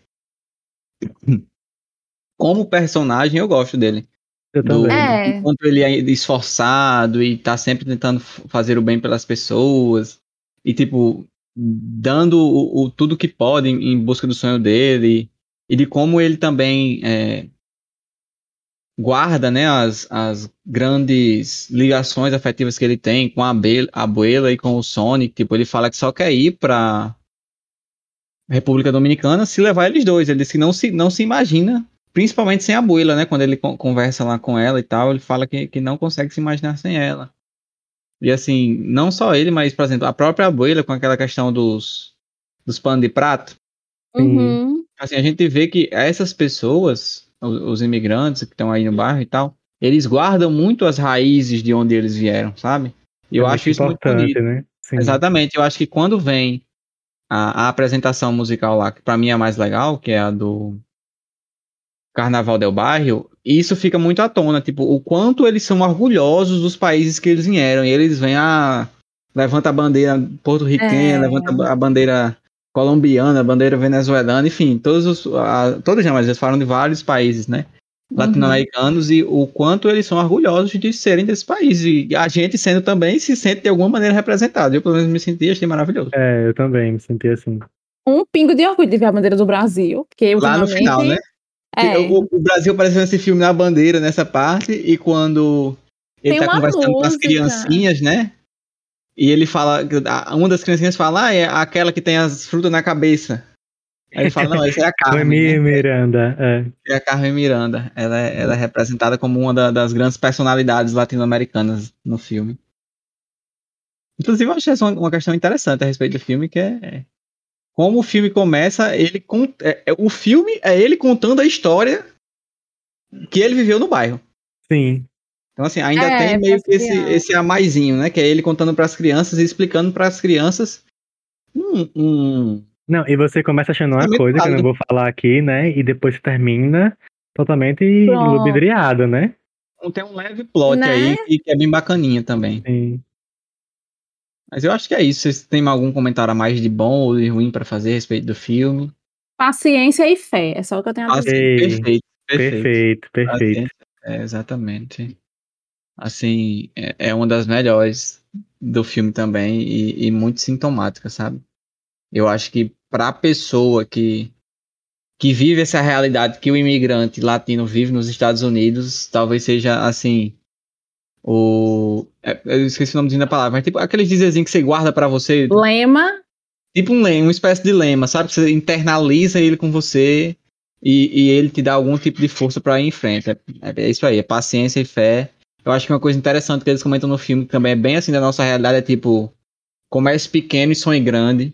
Como personagem, eu gosto dele. Eu Do, também. É. Enquanto ele é esforçado e tá sempre tentando fazer o bem pelas pessoas. E, tipo, dando o, o- tudo que pode em, em busca do sonho dele. E de como ele também é, guarda, né, as, as grandes ligações afetivas que ele tem com a a Abuela e com o Sonic. Tipo, ele fala que só quer ir pra República Dominicana se levar eles dois. Ele disse que não se, não se imagina principalmente sem a Abuela, né? Quando ele con- conversa lá com ela e tal, ele fala que, que não consegue se imaginar sem ela. E assim, não só ele, mas, por exemplo, a própria Abuela com aquela questão dos, dos panos de prato. Uhum. Assim, a gente vê que essas pessoas, os, os imigrantes que estão aí no bairro e tal, eles guardam muito as raízes de onde eles vieram, sabe? E eu É acho isso muito importante, bonito. né? Sim. Exatamente, eu acho que quando vem a, a apresentação musical lá, que pra mim é a mais legal, que é a do Carnaval del Bairro, isso fica muito à tona, tipo, o quanto eles são orgulhosos dos países que eles vieram, e eles vêm a levanta a bandeira porto-riquenha, É. levanta a bandeira colombiana, a bandeira venezuelana, enfim, todos os a, todos não, mas eles falam de vários países, né? Uhum. latino-americanos e o quanto eles são orgulhosos de serem desse país. E a gente sendo também se sente de alguma maneira representado. Eu, pelo menos, me senti achei maravilhoso. É, eu também me senti assim. Um pingo de orgulho de ver a bandeira do Brasil. Porque Lá no final, né? É. O, o Brasil apareceu nesse filme na bandeira, nessa parte, e quando ele Tem tá conversando com as música. criancinhas, né? E ele fala, a- uma das criancinhas fala, ah, é aquela que tem as frutas na cabeça. Aí ele fala, não, essa é a Carmen. Né? Miranda, é. É a Carmen Miranda. Ela é, ela é representada como uma da- das grandes personalidades latino-americanas no filme. Inclusive, eu achei essa uma, uma questão interessante a respeito do filme, que é como o filme começa, ele é- é- o filme é ele contando a história que ele viveu no bairro. Sim. Então, assim, ainda É, tem meio que esse, esse a maisinho, né? Que é ele contando para as crianças e explicando para as crianças um, um- Não, e você começa achando uma Também coisa que eu não vou falar aqui, né? E depois termina totalmente Pronto. ludibriado, né? um- tem um leve plot Né? aí que, que é bem bacaninha também. Sim. Mas eu acho que é isso. Vocês têm algum comentário a mais de bom ou de ruim para fazer a respeito do filme? Paciência e fé. É só o que eu tenho a dizer. perfeito, perfeito. Perfeito, perfeito. É, exatamente. Assim, é, é uma das melhores do filme também e, e muito sintomática, sabe? Eu acho que pra pessoa que, que vive essa realidade que o imigrante latino vive nos Estados Unidos, talvez seja, assim, o... é, eu esqueci o nomezinho da palavra, mas tipo aqueles dizezinhos que você guarda pra você, Lema. tipo um lema, uma espécie de lema, sabe? Você internaliza ele com você e, e ele te dá algum tipo de força pra ir em frente. É, é isso aí, é paciência e fé. Eu acho que uma coisa interessante que eles comentam no filme que também é bem assim da nossa realidade é tipo comércio pequeno e sonho grande.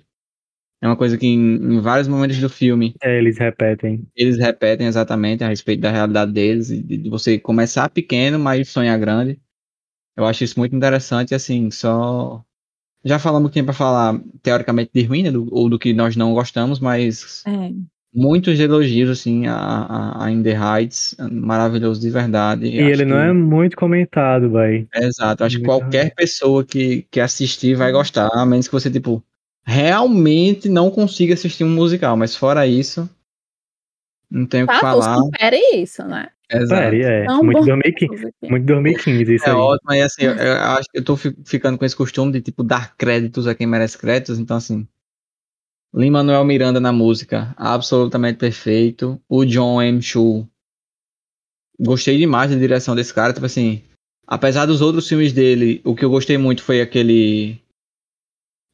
É uma coisa que em, em vários momentos do filme É, eles repetem. eles repetem exatamente a respeito da realidade deles, de de você começar pequeno, mas sonhar grande. Eu acho isso muito interessante, assim, só. Já falamos que tem pra falar, teoricamente, de ruim, né, do- ou do que nós não gostamos, mas É. muitos elogios, assim, a, a, a In The Heights, maravilhoso de verdade. E ele não é muito comentado, vai. Exato, acho que qualquer pessoa que, que assistir vai gostar, a menos que você, tipo, realmente não consiga assistir um musical, mas fora isso, não tenho o que Tá, falar. supere isso, né? Exato. Sério, é. Não, muito, bom. 2015, muito 2015 isso É aí. ótimo, e assim, eu, eu acho que eu tô fi- ficando com esse costume de, tipo, dar créditos a quem merece créditos, então, assim, Lin-Manuel Miranda na música, absolutamente perfeito, o John M. Chu, gostei demais da direção desse cara, tipo assim, apesar dos outros filmes dele, o que eu gostei muito foi aquele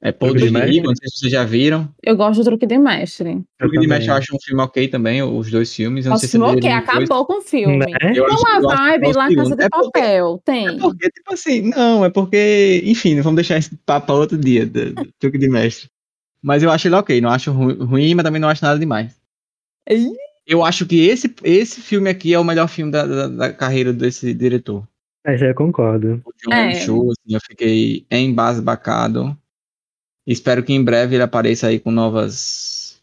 é Paul Truque de Mestre? Não sei se vocês já viram, Eu gosto do truque de mestre. Eu Truque de. Mestre eu acho um filme ok também, os dois filmes, eu não sei se filme ok, acabou com o filme. Né? Eu Não a acho vibe é lá. Casa de É porque- Papel, tem. É porque, tipo assim, não, é porque, enfim, vamos deixar esse papo pra outro dia, do, do truque de mestre. Mas eu acho ele ok, não acho ru- ruim, mas também não acho nada demais. Eu acho que esse, esse filme aqui é o melhor filme da, da, da carreira desse diretor. É, já concordo. O É. Chu, assim, eu fiquei embasbacado. Espero que em breve ele apareça aí com novas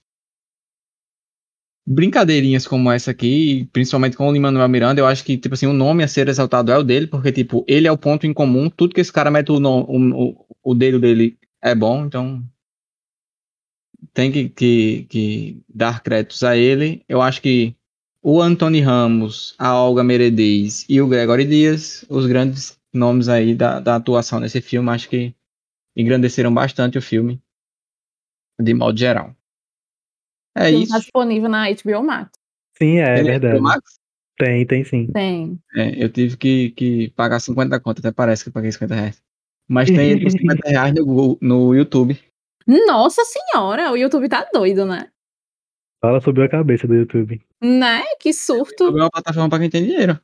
brincadeirinhas como essa aqui, principalmente com o Lin-Manuel Miranda, eu acho que, tipo assim, o nome a ser exaltado é o dele, porque, tipo, ele é o ponto em comum, tudo que esse cara mete o, no- o, o, dedo dele é bom, então tem que, que, que dar créditos a ele. Eu acho que o Anthony Ramos, a Olga Meredez e o Gregory Dias, os grandes nomes aí da, da atuação nesse filme, acho que engrandeceram bastante o filme, de modo geral. É isso. tá disponível na HBO Max. Sim, é, Ele verdade. do Max? Tem, tem sim. Tem. É, eu tive que, que pagar 50 contas, até parece que eu paguei 50 reais. Mas tem ele por 50 reais no, Google- no YouTube. Nossa senhora, o YouTube tá doido, né? Fala sobre a cabeça do YouTube. Né? Que surto. YouTube é uma plataforma pra quem tem dinheiro.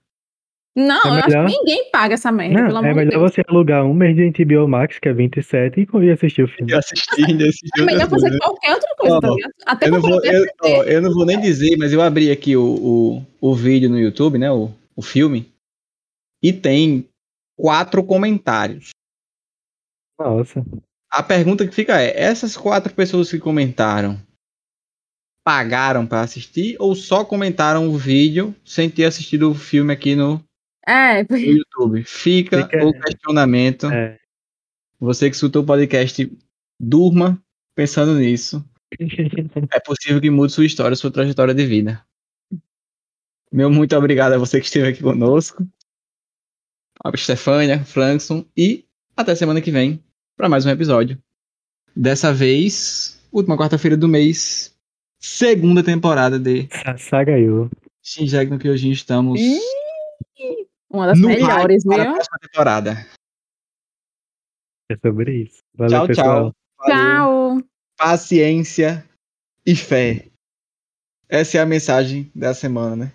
Não, É eu acho melhor- que ninguém paga essa merda, pelo Não, é melhor Deus. você alugar um mês de HBO Max, que é 27, e ir assistir o filme. Eu assisti, ainda assisti É melhor outras fazer coisas. qualquer outra coisa, tá Ó, ligado? Até Eu não, vou, eu, ó, eu não vou nem dizer, mas eu abri aqui o, o, o vídeo no YouTube, né? O, o filme. E tem quatro comentários. Nossa. A pergunta que fica é: essas quatro pessoas que comentaram pagaram pra assistir ou só comentaram o vídeo sem ter assistido o filme aqui no, É, no YouTube? Fica Fica- o questionamento. É. Você que escutou o podcast, durma pensando nisso. É possível que mude sua história, sua trajetória de vida. Meu muito obrigado a você que esteve aqui conosco. A Stefânia, Frankson e até semana que vem para mais um episódio. Dessa vez, última quarta-feira do mês, segunda temporada de Sa- Saga eu. Shinjek no Kyojin. Estamos Ih, uma das no melhores, hype para a viu? próxima temporada. É sobre isso. Valeu, Tchau, pessoal. tchau. Valeu. Tchau. Paciência e fé. Essa é a mensagem da semana, né?